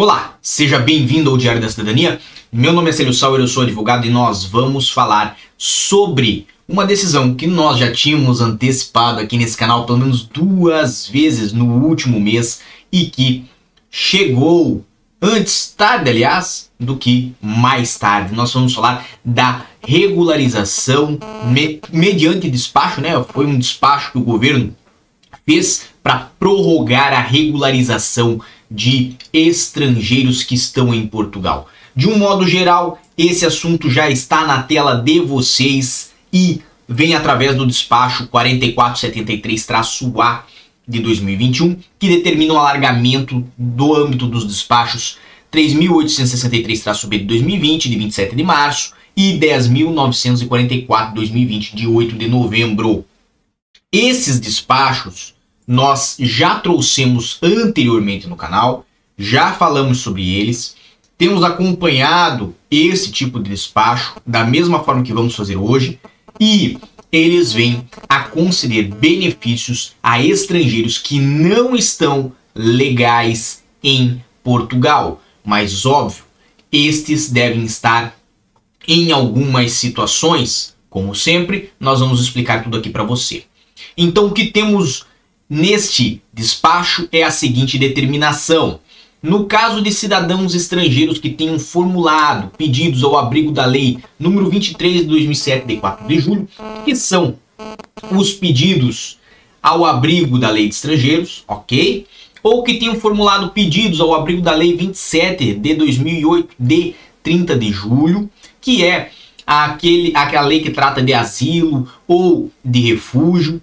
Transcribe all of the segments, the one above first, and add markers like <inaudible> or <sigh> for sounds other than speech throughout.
Olá, seja bem-vindo ao Diário da Cidadania. Meu nome é Célio Sauer, eu sou advogado e nós vamos falar sobre uma decisão que nós já tínhamos antecipado aqui nesse canal pelo menos duas vezes no último mês e que chegou antes tarde, aliás, do que mais tarde. Nós vamos falar da regularização me mediante despacho, né? Foi um despacho que o governo fez para prorrogar a regularização de estrangeiros que estão em Portugal. De um modo geral, esse assunto já está na tela de vocês e vem através do despacho 4473-A de 2021, que determina o alargamento do âmbito dos despachos 3.863-B de 2020, de 27 de março, e 10.944 de 2020, de 8 de novembro. Esses despachos nós já trouxemos anteriormente no canal, já falamos sobre eles, temos acompanhado esse tipo de despacho da mesma forma que vamos fazer hoje e eles vêm a conceder benefícios a estrangeiros que não estão legais em Portugal. Mas óbvio, estes devem estar em algumas situações, como sempre, nós vamos explicar tudo aqui para você. Então, o que temos neste despacho é a seguinte determinação. No caso de cidadãos estrangeiros que tenham formulado pedidos ao abrigo da lei número 23 de 2007, de 4 de julho, que são os pedidos ao abrigo da lei de estrangeiros, ok? Ou que tenham formulado pedidos ao abrigo da lei 27 de 2008, de 30 de julho, que é aquele, aquela lei que trata de asilo ou de refúgio,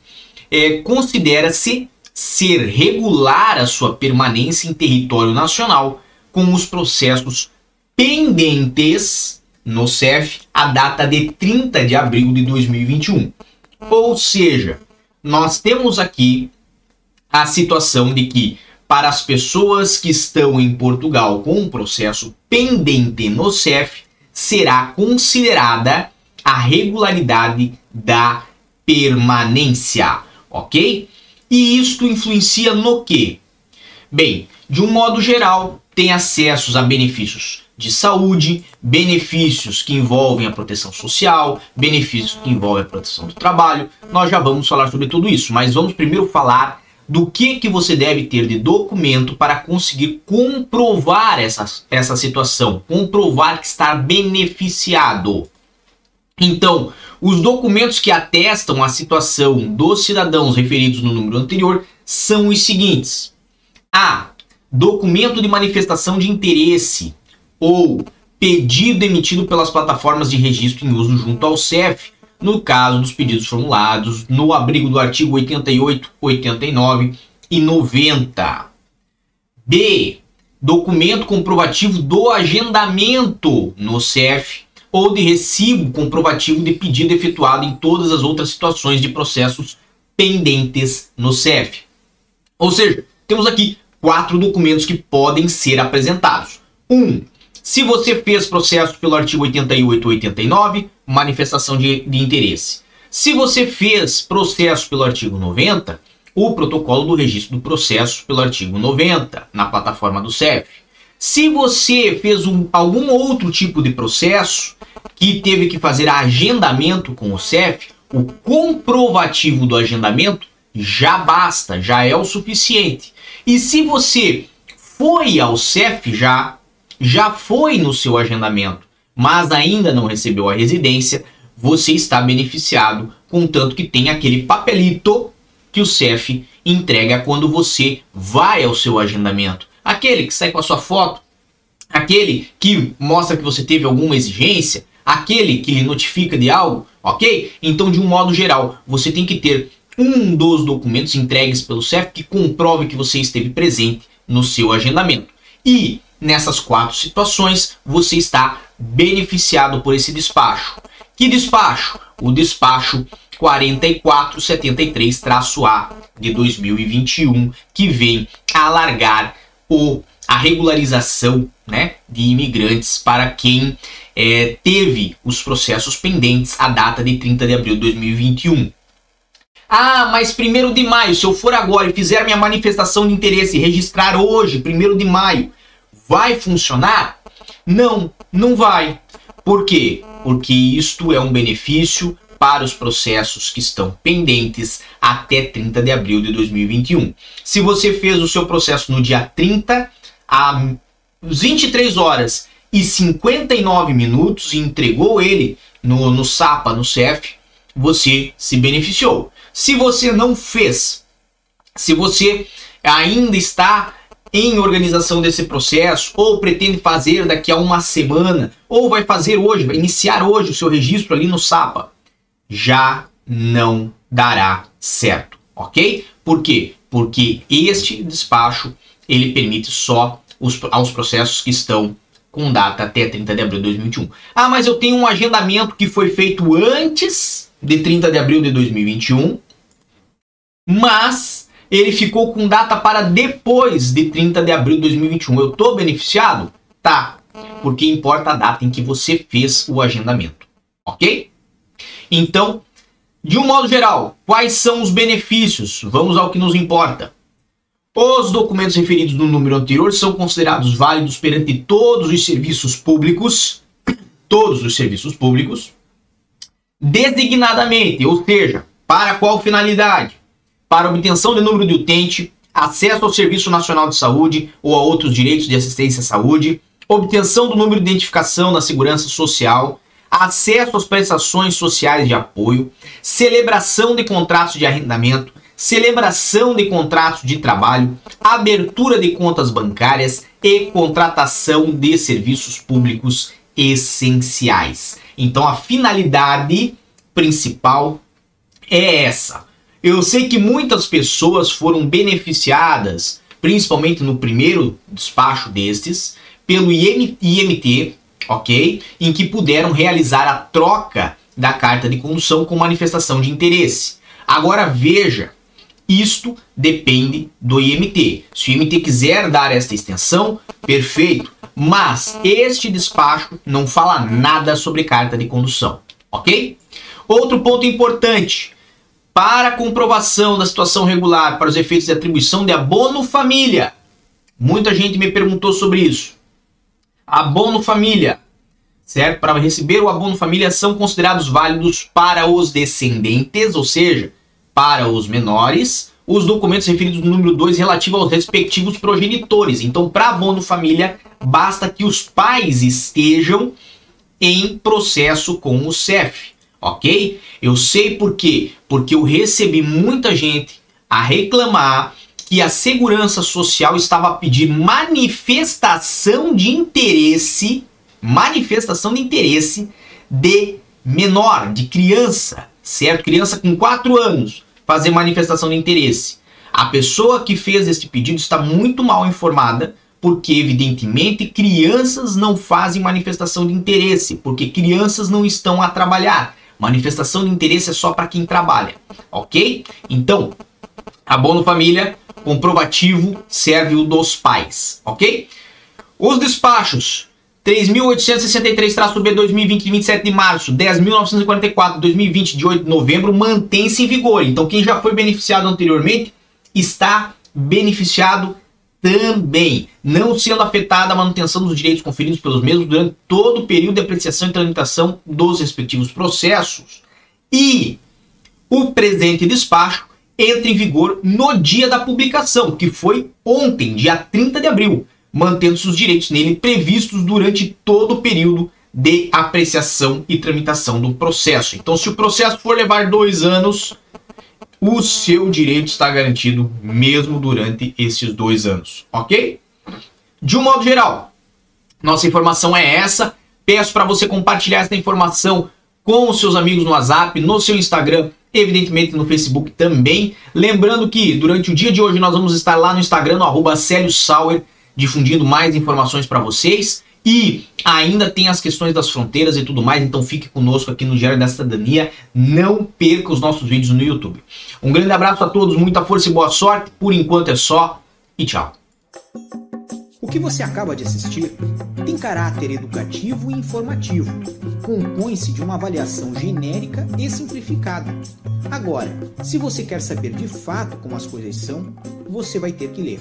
é, considera-se ser regular a sua permanência em território nacional com os processos pendentes no CEF a data de 30 de abril de 2021. Ou seja, nós temos aqui a situação de que para as pessoas que estão em Portugal com um processo pendente no CEF, será considerada a regularidade da permanência ok? E isto influencia no que? Bem, de um modo geral, tem acessos a benefícios de saúde, benefícios que envolvem a proteção social, benefícios que envolvem a proteção do trabalho. Nós já vamos falar sobre tudo isso, mas vamos primeiro falar do que, que você deve ter de documento para conseguir comprovar essa, essa situação, comprovar que está beneficiado. Então, os documentos que atestam a situação dos cidadãos referidos no número anterior são os seguintes: A. Documento de manifestação de interesse ou pedido emitido pelas plataformas de registro em uso junto ao CEF, no caso dos pedidos formulados no abrigo do artigo 88, 89 e 90. B. Documento comprovativo do agendamento no CEF ou de recibo comprovativo de pedido efetuado em todas as outras situações de processos pendentes no CEF. Ou seja, temos aqui quatro documentos que podem ser apresentados. Um, se você fez processo pelo artigo 88 ou 89, manifestação de, de interesse. Se você fez processo pelo artigo 90, o protocolo do registro do processo pelo artigo 90 na plataforma do CEF. Se você fez um, algum outro tipo de processo que teve que fazer agendamento com o CEF, o comprovativo do agendamento já basta, já é o suficiente. E se você foi ao CEF já, já foi no seu agendamento, mas ainda não recebeu a residência, você está beneficiado, contanto que tem aquele papelito que o CEF entrega quando você vai ao seu agendamento. Aquele que sai com a sua foto, aquele que mostra que você teve alguma exigência, aquele que lhe notifica de algo, ok? Então, de um modo geral, você tem que ter um dos documentos entregues pelo CEF que comprove que você esteve presente no seu agendamento. E nessas quatro situações, você está beneficiado por esse despacho. Que despacho? O despacho 4473-A de 2021, que vem alargar o, a regularização né, de imigrantes para quem é, teve os processos pendentes à data de 30 de abril de 2021. Ah, mas primeiro de maio, se eu for agora e fizer minha manifestação de interesse e registrar hoje, primeiro de maio, vai funcionar? Não, não vai. Por quê? Porque isto é um benefício para os processos que estão pendentes até 30 de abril de 2021. Se você fez o seu processo no dia 30, às 23 horas e 59 minutos e entregou ele no, no SAPA, no CEF, você se beneficiou. Se você não fez, se você ainda está em organização desse processo, ou pretende fazer daqui a uma semana, ou vai fazer hoje, vai iniciar hoje o seu registro ali no SAPA, já não dará certo, ok? Por quê? Porque este despacho ele permite só os, aos processos que estão com data até 30 de abril de 2021. Ah, mas eu tenho um agendamento que foi feito antes de 30 de abril de 2021, mas ele ficou com data para depois de 30 de abril de 2021. Eu estou beneficiado? Tá, porque importa a data em que você fez o agendamento, ok? Então, de um modo geral, quais são os benefícios? Vamos ao que nos importa. Os documentos referidos no número anterior são considerados válidos perante todos os serviços públicos, <coughs> todos os serviços públicos, designadamente, ou seja, para qual finalidade? Para obtenção de número de utente, acesso ao Serviço Nacional de Saúde ou a outros direitos de assistência à saúde, obtenção do número de identificação na segurança social, acesso às prestações sociais de apoio, celebração de contratos de arrendamento, celebração de contratos de trabalho, abertura de contas bancárias e contratação de serviços públicos essenciais. Então a finalidade principal é essa. Eu sei que muitas pessoas foram beneficiadas, principalmente no primeiro despacho destes, pelo IMT, ok? Em que puderam realizar a troca da carta de condução com manifestação de interesse. Agora veja, isto depende do IMT. Se o IMT quiser dar esta extensão, perfeito. Mas este despacho não fala nada sobre carta de condução, ok? Outro ponto importante. Para comprovação da situação regular para os efeitos de atribuição de abono família. Muita gente me perguntou sobre isso. Abono família, certo? Para receber o abono família são considerados válidos para os descendentes, ou seja, para os menores, os documentos referidos no número 2 relativo aos respectivos progenitores. Então, para abono família, basta que os pais estejam em processo com o CEF, ok? Eu sei por quê? Porque eu recebi muita gente a reclamar que a segurança social estava a pedir manifestação de interesse, manifestação de interesse de menor, de criança, certo? Criança com 4 anos fazer manifestação de interesse. A pessoa que fez este pedido está muito mal informada, porque evidentemente crianças não fazem manifestação de interesse, porque crianças não estão a trabalhar. Manifestação de interesse é só para quem trabalha, ok? Então, abono família, comprovativo serve o dos pais, ok? Os despachos 3.863-B 2020 de 27 de março, 10.944 2020 de 8 de novembro mantém-se em vigor. Então quem já foi beneficiado anteriormente está beneficiado também, não sendo afetada a manutenção dos direitos conferidos pelos mesmos durante todo o período de apreciação e tramitação dos respectivos processos. E o presente despacho entra em vigor no dia da publicação, que foi ontem, dia 30 de abril mantendo seus direitos nele previstos durante todo o período de apreciação e tramitação do processo. Então, se o processo for levar dois anos, o seu direito está garantido mesmo durante esses dois anos, ok? De um modo geral, nossa informação é essa. Peço para você compartilhar essa informação com os seus amigos no WhatsApp, no seu Instagram, evidentemente no Facebook também. Lembrando que durante o dia de hoje nós vamos estar lá no Instagram, no arroba Sauer, difundindo mais informações para vocês. E ainda tem as questões das fronteiras e tudo mais, então fique conosco aqui no Diário da Cidadania. Não perca os nossos vídeos no YouTube. Um grande abraço a todos, muita força e boa sorte. Por enquanto é só e tchau. O que você acaba de assistir tem caráter educativo e informativo. Compõe-se de uma avaliação genérica e simplificada. Agora, se você quer saber de fato como as coisas são, você vai ter que ler.